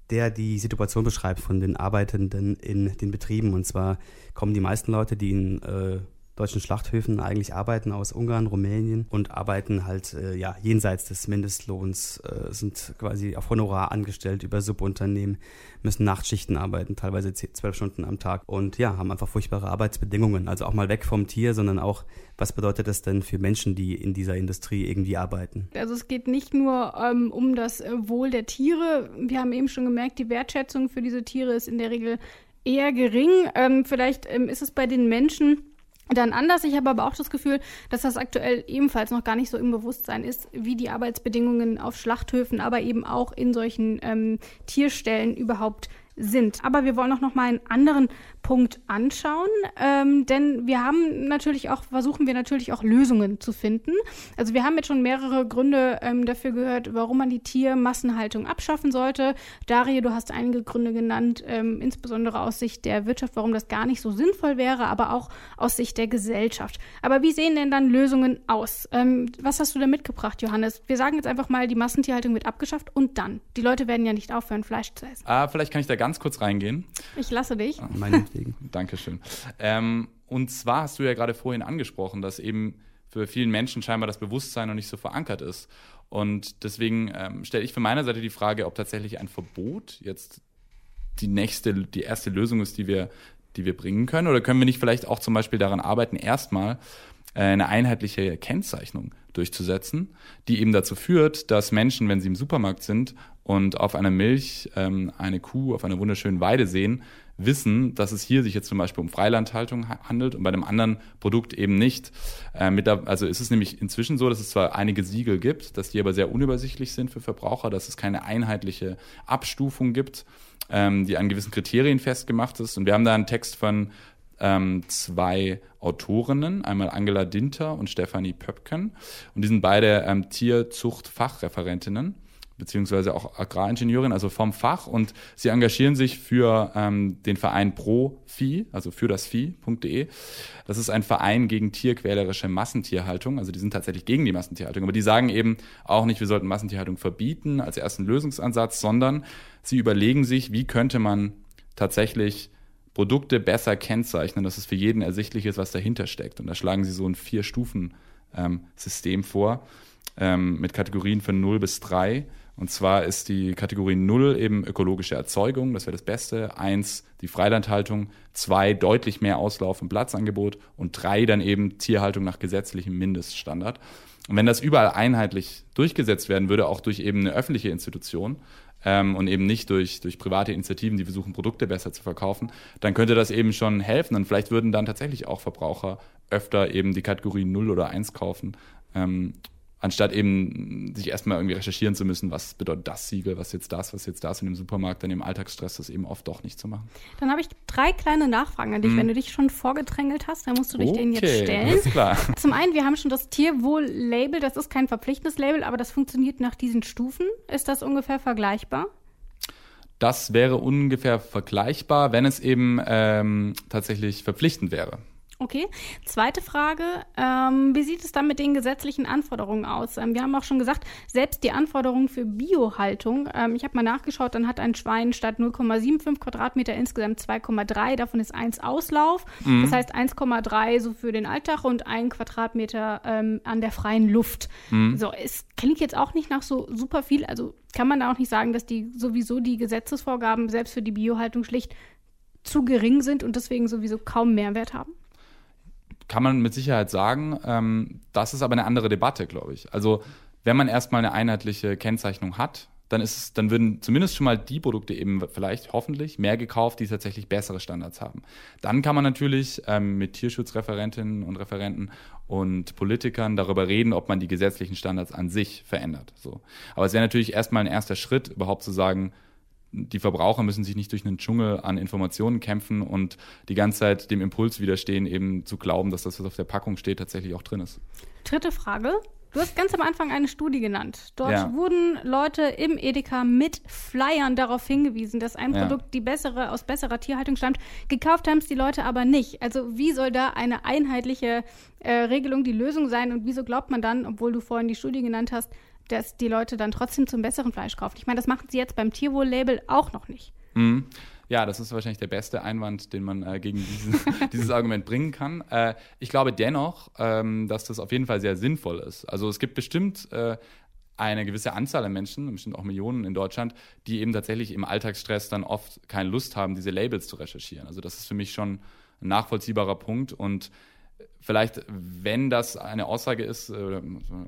der die Situation beschreibt von den Arbeitenden in den Betrieben. Und zwar kommen die meisten Leute, die in äh, deutschen Schlachthöfen eigentlich arbeiten aus Ungarn, Rumänien und arbeiten halt äh, ja jenseits des Mindestlohns, äh, sind quasi auf Honorar angestellt über Subunternehmen, müssen Nachtschichten arbeiten, teilweise zwölf Stunden am Tag und ja, haben einfach furchtbare Arbeitsbedingungen. Also auch mal weg vom Tier, sondern auch, was bedeutet das denn für Menschen, die in dieser Industrie irgendwie arbeiten? Also es geht nicht nur ähm, um das äh, Wohl der Tiere. Wir haben eben schon gemerkt, die Wertschätzung für diese Tiere ist in der Regel eher gering. Ähm, vielleicht ähm, ist es bei den Menschen dann anders. Ich habe aber auch das Gefühl, dass das aktuell ebenfalls noch gar nicht so im Bewusstsein ist, wie die Arbeitsbedingungen auf Schlachthöfen, aber eben auch in solchen ähm, Tierstellen überhaupt sind. Aber wir wollen auch noch mal einen anderen Punkt anschauen, ähm, denn wir haben natürlich auch, versuchen wir natürlich auch Lösungen zu finden. Also wir haben jetzt schon mehrere Gründe ähm, dafür gehört, warum man die Tiermassenhaltung abschaffen sollte. Darie, du hast einige Gründe genannt, ähm, insbesondere aus Sicht der Wirtschaft, warum das gar nicht so sinnvoll wäre, aber auch aus Sicht der Gesellschaft. Aber wie sehen denn dann Lösungen aus? Ähm, was hast du da mitgebracht, Johannes? Wir sagen jetzt einfach mal, die Massentierhaltung wird abgeschafft und dann. Die Leute werden ja nicht aufhören, Fleisch zu essen. Ah, vielleicht kann ich da ganz kurz reingehen. Ich lasse dich. Ah, meinetwegen. Dankeschön. Ähm, und zwar hast du ja gerade vorhin angesprochen, dass eben für vielen Menschen scheinbar das Bewusstsein noch nicht so verankert ist. Und deswegen ähm, stelle ich von meiner Seite die Frage, ob tatsächlich ein Verbot jetzt die nächste, die erste Lösung ist, die wir, die wir bringen können. Oder können wir nicht vielleicht auch zum Beispiel daran arbeiten, erstmal äh, eine einheitliche Kennzeichnung durchzusetzen, die eben dazu führt, dass Menschen, wenn sie im Supermarkt sind und auf einer Milch ähm, eine Kuh auf einer wunderschönen Weide sehen, wissen, dass es hier sich jetzt zum Beispiel um Freilandhaltung handelt und bei dem anderen Produkt eben nicht. Äh, also ist es nämlich inzwischen so, dass es zwar einige Siegel gibt, dass die aber sehr unübersichtlich sind für Verbraucher, dass es keine einheitliche Abstufung gibt, ähm, die an gewissen Kriterien festgemacht ist. Und wir haben da einen Text von ähm, zwei Autorinnen, einmal Angela Dinter und Stefanie Pöpken. Und die sind beide ähm, Tierzuchtfachreferentinnen beziehungsweise auch Agraringenieurin, also vom Fach. Und sie engagieren sich für ähm, den Verein Pro Vieh, also für das Vieh.de. Das ist ein Verein gegen tierquälerische Massentierhaltung. Also die sind tatsächlich gegen die Massentierhaltung. Aber die sagen eben auch nicht, wir sollten Massentierhaltung verbieten als ersten Lösungsansatz, sondern sie überlegen sich, wie könnte man tatsächlich Produkte besser kennzeichnen, dass es für jeden ersichtlich ist, was dahinter steckt. Und da schlagen sie so ein Vier-Stufen-System ähm, vor ähm, mit Kategorien von 0 bis 3 und zwar ist die Kategorie 0 eben ökologische Erzeugung, das wäre das Beste. 1 die Freilandhaltung, 2 deutlich mehr Auslauf und Platzangebot und 3 dann eben Tierhaltung nach gesetzlichem Mindeststandard. Und wenn das überall einheitlich durchgesetzt werden würde, auch durch eben eine öffentliche Institution ähm, und eben nicht durch, durch private Initiativen, die versuchen, Produkte besser zu verkaufen, dann könnte das eben schon helfen. Und vielleicht würden dann tatsächlich auch Verbraucher öfter eben die Kategorie 0 oder 1 kaufen. Ähm, anstatt eben sich erstmal irgendwie recherchieren zu müssen, was bedeutet das Siegel, was jetzt das, was jetzt das und im Supermarkt dann im Alltagsstress das eben oft doch nicht zu machen. Dann habe ich drei kleine Nachfragen an dich. Hm. Wenn du dich schon vorgedrängelt hast, dann musst du dich okay, denen jetzt stellen. Alles klar. *laughs* Zum einen, wir haben schon das Tierwohl-Label, das ist kein verpflichtendes Label, aber das funktioniert nach diesen Stufen. Ist das ungefähr vergleichbar? Das wäre ungefähr vergleichbar, wenn es eben ähm, tatsächlich verpflichtend wäre. Okay. Zweite Frage. Ähm, wie sieht es dann mit den gesetzlichen Anforderungen aus? Ähm, wir haben auch schon gesagt, selbst die Anforderungen für Biohaltung, ähm, ich habe mal nachgeschaut, dann hat ein Schwein statt 0,75 Quadratmeter insgesamt 2,3, davon ist 1 Auslauf. Mhm. Das heißt 1,3 so für den Alltag und 1 Quadratmeter ähm, an der freien Luft. Mhm. So, es klingt jetzt auch nicht nach so super viel. Also kann man da auch nicht sagen, dass die sowieso die Gesetzesvorgaben selbst für die Biohaltung schlicht zu gering sind und deswegen sowieso kaum Mehrwert haben? Kann man mit Sicherheit sagen. Ähm, das ist aber eine andere Debatte, glaube ich. Also wenn man erstmal eine einheitliche Kennzeichnung hat, dann ist es, dann würden zumindest schon mal die Produkte eben vielleicht hoffentlich mehr gekauft, die tatsächlich bessere Standards haben. Dann kann man natürlich ähm, mit Tierschutzreferentinnen und Referenten und Politikern darüber reden, ob man die gesetzlichen Standards an sich verändert. So. Aber es wäre natürlich erstmal ein erster Schritt, überhaupt zu sagen, die Verbraucher müssen sich nicht durch einen Dschungel an Informationen kämpfen und die ganze Zeit dem Impuls widerstehen, eben zu glauben, dass das, was auf der Packung steht, tatsächlich auch drin ist. Dritte Frage. Du hast ganz am Anfang eine Studie genannt. Dort ja. wurden Leute im Edeka mit Flyern darauf hingewiesen, dass ein ja. Produkt die bessere, aus besserer Tierhaltung stammt. Gekauft haben es die Leute aber nicht. Also wie soll da eine einheitliche äh, Regelung die Lösung sein und wieso glaubt man dann, obwohl du vorhin die Studie genannt hast, dass die Leute dann trotzdem zum besseren Fleisch kaufen. Ich meine, das machen sie jetzt beim Tierwohl-Label auch noch nicht. Mhm. Ja, das ist wahrscheinlich der beste Einwand, den man äh, gegen diesen, *laughs* dieses Argument bringen kann. Äh, ich glaube dennoch, ähm, dass das auf jeden Fall sehr sinnvoll ist. Also es gibt bestimmt äh, eine gewisse Anzahl an Menschen, bestimmt auch Millionen in Deutschland, die eben tatsächlich im Alltagsstress dann oft keine Lust haben, diese Labels zu recherchieren. Also das ist für mich schon ein nachvollziehbarer Punkt und vielleicht, wenn das eine Aussage ist oder,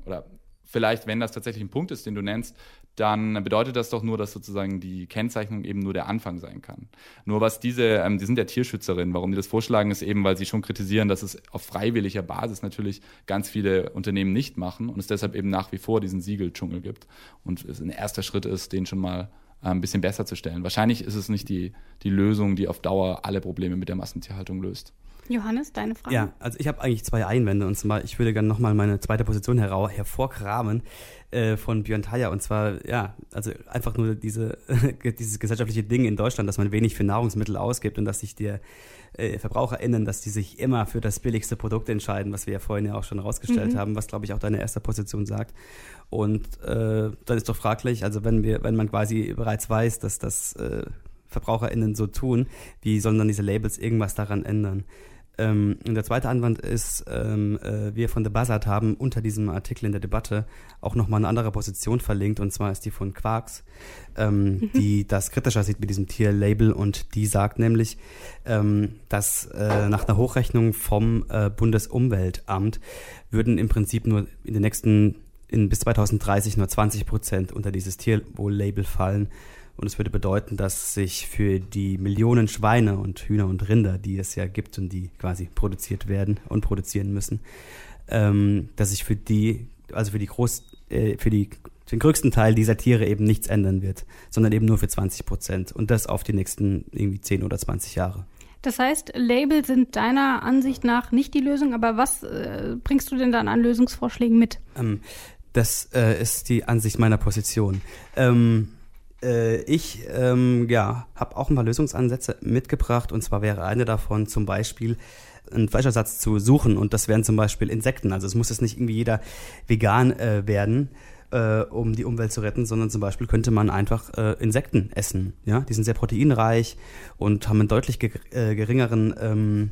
oder vielleicht, wenn das tatsächlich ein Punkt ist, den du nennst, dann bedeutet das doch nur, dass sozusagen die Kennzeichnung eben nur der Anfang sein kann. Nur was diese, ähm, die sind ja Tierschützerinnen, warum die das vorschlagen, ist eben, weil sie schon kritisieren, dass es auf freiwilliger Basis natürlich ganz viele Unternehmen nicht machen und es deshalb eben nach wie vor diesen Siegeldschungel gibt. Und es ein erster Schritt ist, den schon mal äh, ein bisschen besser zu stellen. Wahrscheinlich ist es nicht die, die Lösung, die auf Dauer alle Probleme mit der Massentierhaltung löst. Johannes, deine Frage? Ja, also ich habe eigentlich zwei Einwände und zwar, ich würde gerne nochmal meine zweite Position hervorkramen äh, von Björn Thayer und zwar, ja, also einfach nur diese, *laughs* dieses gesellschaftliche Ding in Deutschland, dass man wenig für Nahrungsmittel ausgibt und dass sich die äh, VerbraucherInnen, dass die sich immer für das billigste Produkt entscheiden, was wir ja vorhin ja auch schon rausgestellt mhm. haben, was glaube ich auch deine erste Position sagt. Und äh, dann ist doch fraglich, also wenn wir, wenn man quasi bereits weiß, dass das äh, VerbraucherInnen so tun, wie sollen dann diese Labels irgendwas daran ändern? Ähm, und der zweite Anwand ist, ähm, äh, wir von The Buzzard haben unter diesem Artikel in der Debatte auch nochmal eine andere Position verlinkt, und zwar ist die von Quarks, ähm, mhm. die das kritischer sieht mit diesem Tierlabel und die sagt nämlich, ähm, dass äh, nach einer Hochrechnung vom äh, Bundesumweltamt würden im Prinzip nur in den nächsten in bis 2030 nur 20 Prozent unter dieses Tierwohl-Label fallen. Und es würde bedeuten, dass sich für die Millionen Schweine und Hühner und Rinder, die es ja gibt und die quasi produziert werden und produzieren müssen, ähm, dass sich für die, also für die Groß, äh, für die den größten Teil dieser Tiere eben nichts ändern wird, sondern eben nur für 20 Prozent und das auf die nächsten irgendwie 10 oder 20 Jahre. Das heißt, Label sind deiner Ansicht nach nicht die Lösung, aber was äh, bringst du denn dann an Lösungsvorschlägen mit? Ähm, das äh, ist die Ansicht meiner Position. Ähm, äh, ich ähm, ja, habe auch ein paar Lösungsansätze mitgebracht und zwar wäre eine davon zum Beispiel einen Fleischersatz zu suchen und das wären zum Beispiel Insekten. Also es muss jetzt nicht irgendwie jeder vegan äh, werden, äh, um die Umwelt zu retten, sondern zum Beispiel könnte man einfach äh, Insekten essen. Ja, die sind sehr proteinreich und haben einen deutlich ge äh, geringeren ähm,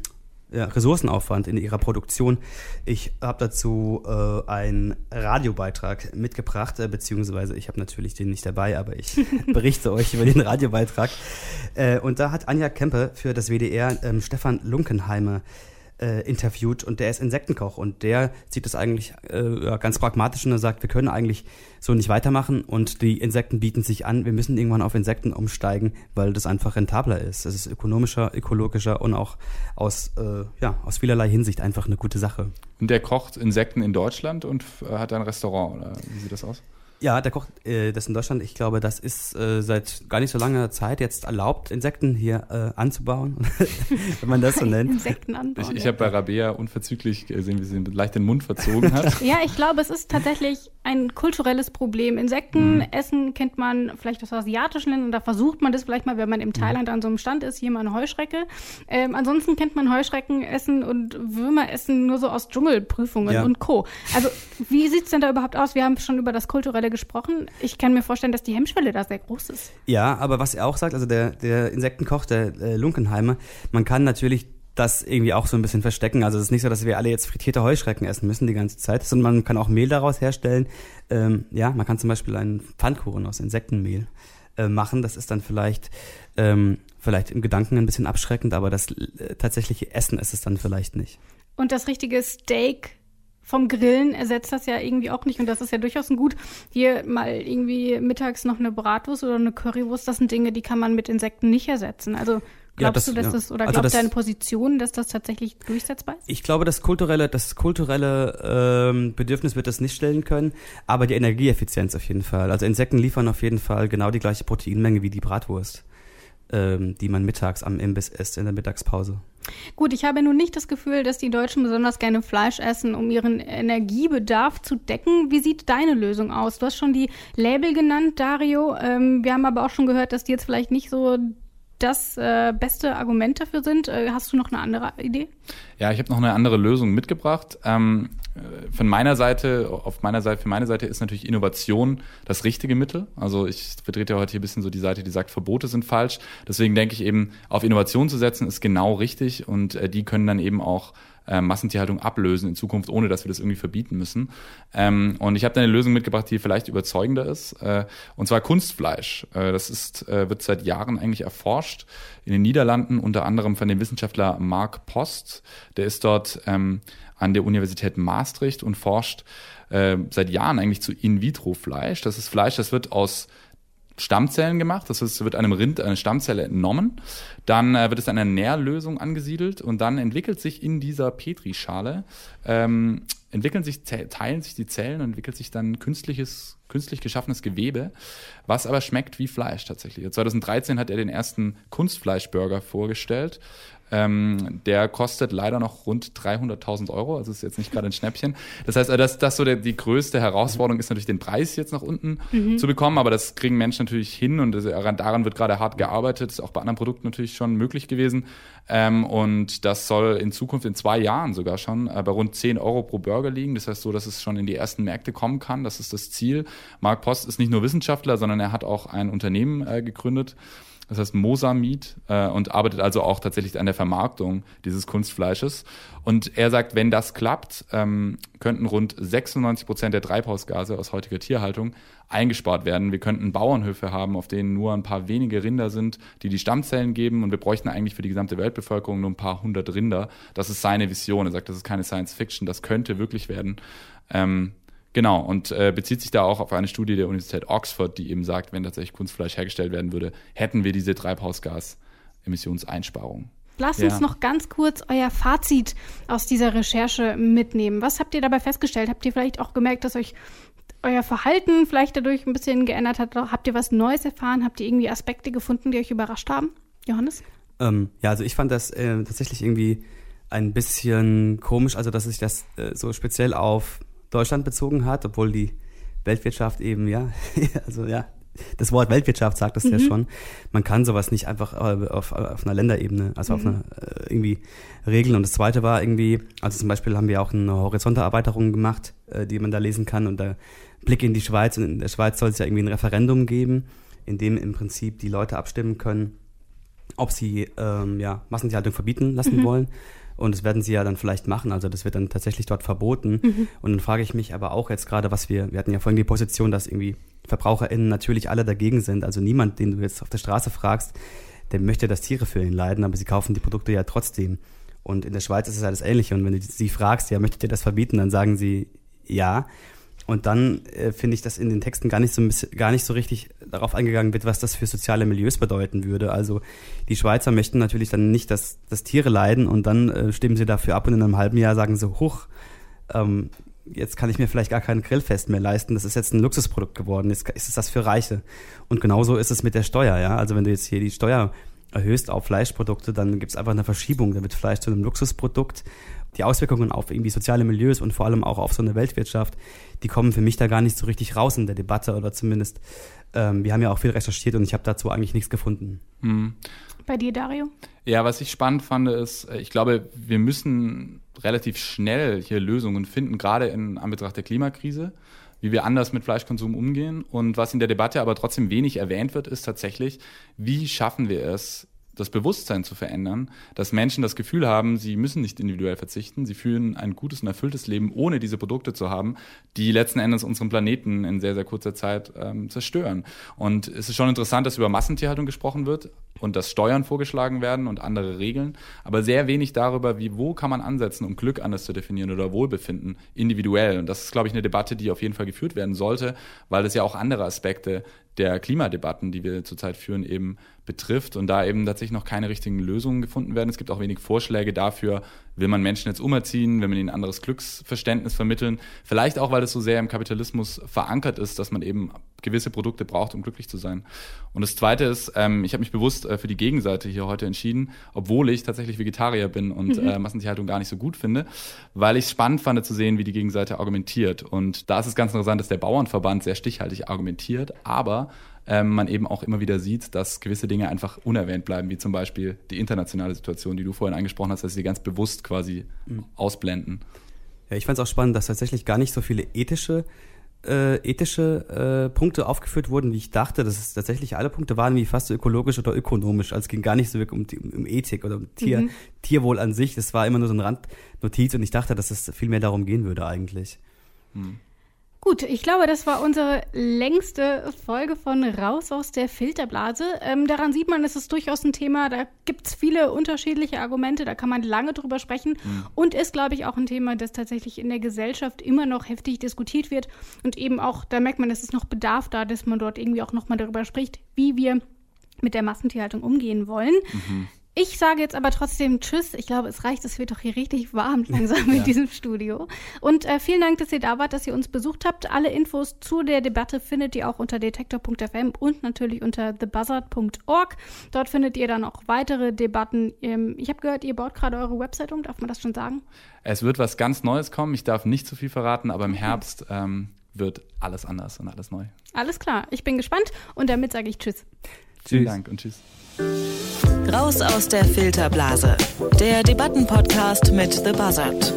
ja, Ressourcenaufwand in ihrer Produktion. Ich habe dazu äh, einen Radiobeitrag mitgebracht, äh, beziehungsweise ich habe natürlich den nicht dabei, aber ich *laughs* berichte euch über den Radiobeitrag. Äh, und da hat Anja Kempe für das WDR ähm, Stefan Lunkenheimer äh, interviewt und der ist Insektenkoch und der sieht das eigentlich äh, ganz pragmatisch und er sagt, wir können eigentlich so nicht weitermachen und die Insekten bieten sich an, wir müssen irgendwann auf Insekten umsteigen, weil das einfach rentabler ist. Es ist ökonomischer, ökologischer und auch aus, äh, ja, aus vielerlei Hinsicht einfach eine gute Sache. Und der kocht Insekten in Deutschland und äh, hat ein Restaurant, oder wie sieht das aus? Ja, der kocht äh, das in Deutschland. Ich glaube, das ist äh, seit gar nicht so langer Zeit jetzt erlaubt, Insekten hier äh, anzubauen, *laughs* wenn man das so nennt. Insekten anbauen. Ich, ich habe bei Rabea unverzüglich gesehen, wie sie leicht den Mund verzogen hat. *laughs* ja, ich glaube, es ist tatsächlich ein kulturelles Problem. Insekten mhm. essen kennt man vielleicht aus asiatischen Ländern, da versucht man das vielleicht mal, wenn man im mhm. Thailand an so einem Stand ist, hier mal eine Heuschrecke. Ähm, ansonsten kennt man Heuschrecken essen und Würmer essen nur so aus Dschungelprüfungen ja. und Co. Also wie sieht's denn da überhaupt aus? Wir haben schon über das kulturelle Hemmschwelle gesprochen. Ich kann mir vorstellen, dass die Hemmschwelle da sehr groß ist. Ja, aber was er auch sagt, also der, der Insektenkoch, der äh, Lunkenheimer, man kann natürlich das irgendwie auch so ein bisschen verstecken. Also es ist nicht so, dass wir alle jetzt frittierte Heuschrecken essen müssen die ganze Zeit, sondern man kann auch Mehl daraus herstellen. Ähm, ja, man kann zum Beispiel einen Pfannkuchen aus Insektenmehl äh, machen. Das ist dann vielleicht ähm, vielleicht im Gedanken ein bisschen abschreckend, aber das äh, tatsächliche Essen ist es dann vielleicht nicht. Und das richtige Steak vom Grillen ersetzt das ja irgendwie auch nicht. Und das ist ja durchaus ein Gut. Hier mal irgendwie mittags noch eine Bratwurst oder eine Currywurst, das sind Dinge, die kann man mit Insekten nicht ersetzen. Also glaubst ja, das, du, dass ja. das, oder also glaubt deine Position, dass das tatsächlich durchsetzbar ist? Ich glaube, das kulturelle, das kulturelle ähm, Bedürfnis wird das nicht stellen können, aber die Energieeffizienz auf jeden Fall. Also Insekten liefern auf jeden Fall genau die gleiche Proteinmenge wie die Bratwurst ähm, die man mittags am Imbiss isst in der Mittagspause. Gut, ich habe nun nicht das Gefühl, dass die Deutschen besonders gerne Fleisch essen, um ihren Energiebedarf zu decken. Wie sieht deine Lösung aus? Du hast schon die Label genannt, Dario. Ähm, wir haben aber auch schon gehört, dass die jetzt vielleicht nicht so das äh, beste Argument dafür sind. Äh, hast du noch eine andere Idee? Ja, ich habe noch eine andere Lösung mitgebracht. Ähm, äh, von meiner Seite, auf meiner Seite, für meine Seite ist natürlich Innovation das richtige Mittel. Also ich vertrete ja heute hier ein bisschen so die Seite, die sagt, Verbote sind falsch. Deswegen denke ich eben, auf Innovation zu setzen, ist genau richtig und äh, die können dann eben auch äh, Massentierhaltung ablösen in Zukunft, ohne dass wir das irgendwie verbieten müssen. Ähm, und ich habe da eine Lösung mitgebracht, die vielleicht überzeugender ist, äh, und zwar Kunstfleisch. Äh, das ist, äh, wird seit Jahren eigentlich erforscht in den Niederlanden, unter anderem von dem Wissenschaftler Mark Post. Der ist dort ähm, an der Universität Maastricht und forscht äh, seit Jahren eigentlich zu In-vitro-Fleisch. Das ist Fleisch, das wird aus Stammzellen gemacht. Das es wird einem Rind eine Stammzelle entnommen. Dann äh, wird es in einer Nährlösung angesiedelt und dann entwickelt sich in dieser Petrischale, ähm, entwickeln sich, teilen sich die Zellen und entwickelt sich dann künstliches, künstlich geschaffenes Gewebe, was aber schmeckt wie Fleisch tatsächlich. 2013 hat er den ersten Kunstfleischburger vorgestellt ähm, der kostet leider noch rund 300.000 Euro, also ist jetzt nicht gerade ein Schnäppchen. Das heißt, äh, das, das so der, die größte Herausforderung ist natürlich den Preis jetzt nach unten mhm. zu bekommen, aber das kriegen Menschen natürlich hin und das, daran wird gerade hart gearbeitet, ist auch bei anderen Produkten natürlich schon möglich gewesen. Ähm, und das soll in Zukunft in zwei Jahren sogar schon äh, bei rund 10 Euro pro Burger liegen. Das heißt so, dass es schon in die ersten Märkte kommen kann. Das ist das Ziel. Mark Post ist nicht nur Wissenschaftler, sondern er hat auch ein Unternehmen äh, gegründet das heißt Mosamid, äh, und arbeitet also auch tatsächlich an der Vermarktung dieses Kunstfleisches. Und er sagt, wenn das klappt, ähm, könnten rund 96 Prozent der Treibhausgase aus heutiger Tierhaltung eingespart werden. Wir könnten Bauernhöfe haben, auf denen nur ein paar wenige Rinder sind, die die Stammzellen geben. Und wir bräuchten eigentlich für die gesamte Weltbevölkerung nur ein paar hundert Rinder. Das ist seine Vision. Er sagt, das ist keine Science Fiction, das könnte wirklich werden. Ähm, Genau, und äh, bezieht sich da auch auf eine Studie der Universität Oxford, die eben sagt, wenn tatsächlich Kunstfleisch hergestellt werden würde, hätten wir diese Treibhausgasemissionseinsparung. Lasst ja. uns noch ganz kurz euer Fazit aus dieser Recherche mitnehmen. Was habt ihr dabei festgestellt? Habt ihr vielleicht auch gemerkt, dass euch euer Verhalten vielleicht dadurch ein bisschen geändert hat? Habt ihr was Neues erfahren? Habt ihr irgendwie Aspekte gefunden, die euch überrascht haben? Johannes? Ähm, ja, also ich fand das äh, tatsächlich irgendwie ein bisschen komisch, also dass sich das äh, so speziell auf Deutschland bezogen hat, obwohl die Weltwirtschaft eben, ja, *laughs* also ja, das Wort Weltwirtschaft sagt das mhm. ja schon. Man kann sowas nicht einfach äh, auf, auf einer Länderebene, also mhm. auf einer äh, irgendwie regeln. Und das zweite war irgendwie, also zum Beispiel haben wir auch eine Horizonterweiterung gemacht, äh, die man da lesen kann und der Blick in die Schweiz. Und in der Schweiz soll es ja irgendwie ein Referendum geben, in dem im Prinzip die Leute abstimmen können, ob sie ähm, ja, Massentierhaltung verbieten lassen mhm. wollen. Und das werden sie ja dann vielleicht machen. Also das wird dann tatsächlich dort verboten. Mhm. Und dann frage ich mich aber auch jetzt gerade, was wir, wir hatten ja vorhin die Position, dass irgendwie VerbraucherInnen natürlich alle dagegen sind. Also niemand, den du jetzt auf der Straße fragst, der möchte, dass Tiere für ihn leiden, aber sie kaufen die Produkte ja trotzdem. Und in der Schweiz ist es alles ähnlich. Und wenn du sie fragst, ja, möchtet ihr das verbieten, dann sagen sie ja. Und dann äh, finde ich, dass in den Texten gar nicht so gar nicht so richtig darauf eingegangen wird, was das für soziale Milieus bedeuten würde. Also die Schweizer möchten natürlich dann nicht, dass, dass Tiere leiden und dann äh, stimmen sie dafür ab und in einem halben Jahr sagen sie, hoch, ähm, jetzt kann ich mir vielleicht gar kein Grillfest mehr leisten. Das ist jetzt ein Luxusprodukt geworden. Jetzt ist es das für Reiche. Und genauso ist es mit der Steuer, ja. Also wenn du jetzt hier die Steuer erhöhst auf Fleischprodukte, dann gibt es einfach eine Verschiebung. Da wird Fleisch zu einem Luxusprodukt. Die Auswirkungen auf irgendwie soziale Milieus und vor allem auch auf so eine Weltwirtschaft, die kommen für mich da gar nicht so richtig raus in der Debatte oder zumindest, ähm, wir haben ja auch viel recherchiert und ich habe dazu eigentlich nichts gefunden. Mhm. Bei dir, Dario? Ja, was ich spannend fand, ist, äh, ich glaube, wir müssen relativ schnell hier Lösungen finden, gerade in Anbetracht der Klimakrise, wie wir anders mit Fleischkonsum umgehen. Und was in der Debatte aber trotzdem wenig erwähnt wird, ist tatsächlich, wie schaffen wir es, das Bewusstsein zu verändern, dass Menschen das Gefühl haben, sie müssen nicht individuell verzichten, sie führen ein gutes und erfülltes Leben, ohne diese Produkte zu haben, die letzten Endes unseren Planeten in sehr, sehr kurzer Zeit ähm, zerstören. Und es ist schon interessant, dass über Massentierhaltung gesprochen wird und dass Steuern vorgeschlagen werden und andere Regeln, aber sehr wenig darüber, wie, wo kann man ansetzen, um Glück anders zu definieren oder Wohlbefinden individuell. Und das ist, glaube ich, eine Debatte, die auf jeden Fall geführt werden sollte, weil es ja auch andere Aspekte der Klimadebatten, die wir zurzeit führen, eben betrifft und da eben tatsächlich noch keine richtigen Lösungen gefunden werden. Es gibt auch wenig Vorschläge dafür, will man Menschen jetzt umerziehen, will man ihnen ein anderes Glücksverständnis vermitteln. Vielleicht auch, weil es so sehr im Kapitalismus verankert ist, dass man eben gewisse Produkte braucht, um glücklich zu sein. Und das Zweite ist, ähm, ich habe mich bewusst äh, für die Gegenseite hier heute entschieden, obwohl ich tatsächlich Vegetarier bin und mhm. äh, Massentierhaltung gar nicht so gut finde, weil ich es spannend fand zu sehen, wie die Gegenseite argumentiert. Und da ist es ganz interessant, dass der Bauernverband sehr stichhaltig argumentiert, aber ähm, man eben auch immer wieder sieht, dass gewisse Dinge einfach unerwähnt bleiben, wie zum Beispiel die internationale Situation, die du vorhin angesprochen hast, dass sie ganz bewusst quasi mhm. ausblenden. Ja, ich fand es auch spannend, dass tatsächlich gar nicht so viele ethische äh, ethische äh, Punkte aufgeführt wurden, wie ich dachte, dass es tatsächlich alle Punkte waren, wie fast so ökologisch oder ökonomisch. Also es ging gar nicht so wirklich um, um Ethik oder um Tier, mhm. Tierwohl an sich. Das war immer nur so eine Randnotiz und ich dachte, dass es viel mehr darum gehen würde eigentlich. Mhm. Gut, ich glaube, das war unsere längste Folge von Raus aus der Filterblase. Ähm, daran sieht man, es ist durchaus ein Thema, da gibt es viele unterschiedliche Argumente, da kann man lange drüber sprechen mhm. und ist, glaube ich, auch ein Thema, das tatsächlich in der Gesellschaft immer noch heftig diskutiert wird und eben auch, da merkt man, es ist noch Bedarf da, dass man dort irgendwie auch nochmal darüber spricht, wie wir mit der Massentierhaltung umgehen wollen. Mhm. Ich sage jetzt aber trotzdem Tschüss. Ich glaube, es reicht. Es wird doch hier richtig warm *laughs* langsam ja. in diesem Studio. Und äh, vielen Dank, dass ihr da wart, dass ihr uns besucht habt. Alle Infos zu der Debatte findet ihr auch unter detektor.fm und natürlich unter thebuzzard.org. Dort findet ihr dann auch weitere Debatten. Ähm, ich habe gehört, ihr baut gerade eure Website um. Darf man das schon sagen? Es wird was ganz Neues kommen. Ich darf nicht zu viel verraten, aber im Herbst ähm, wird alles anders und alles neu. Alles klar. Ich bin gespannt und damit sage ich Tschüss. Vielen Dank und Tschüss. Raus aus der Filterblase. Der Debattenpodcast mit The Buzzard.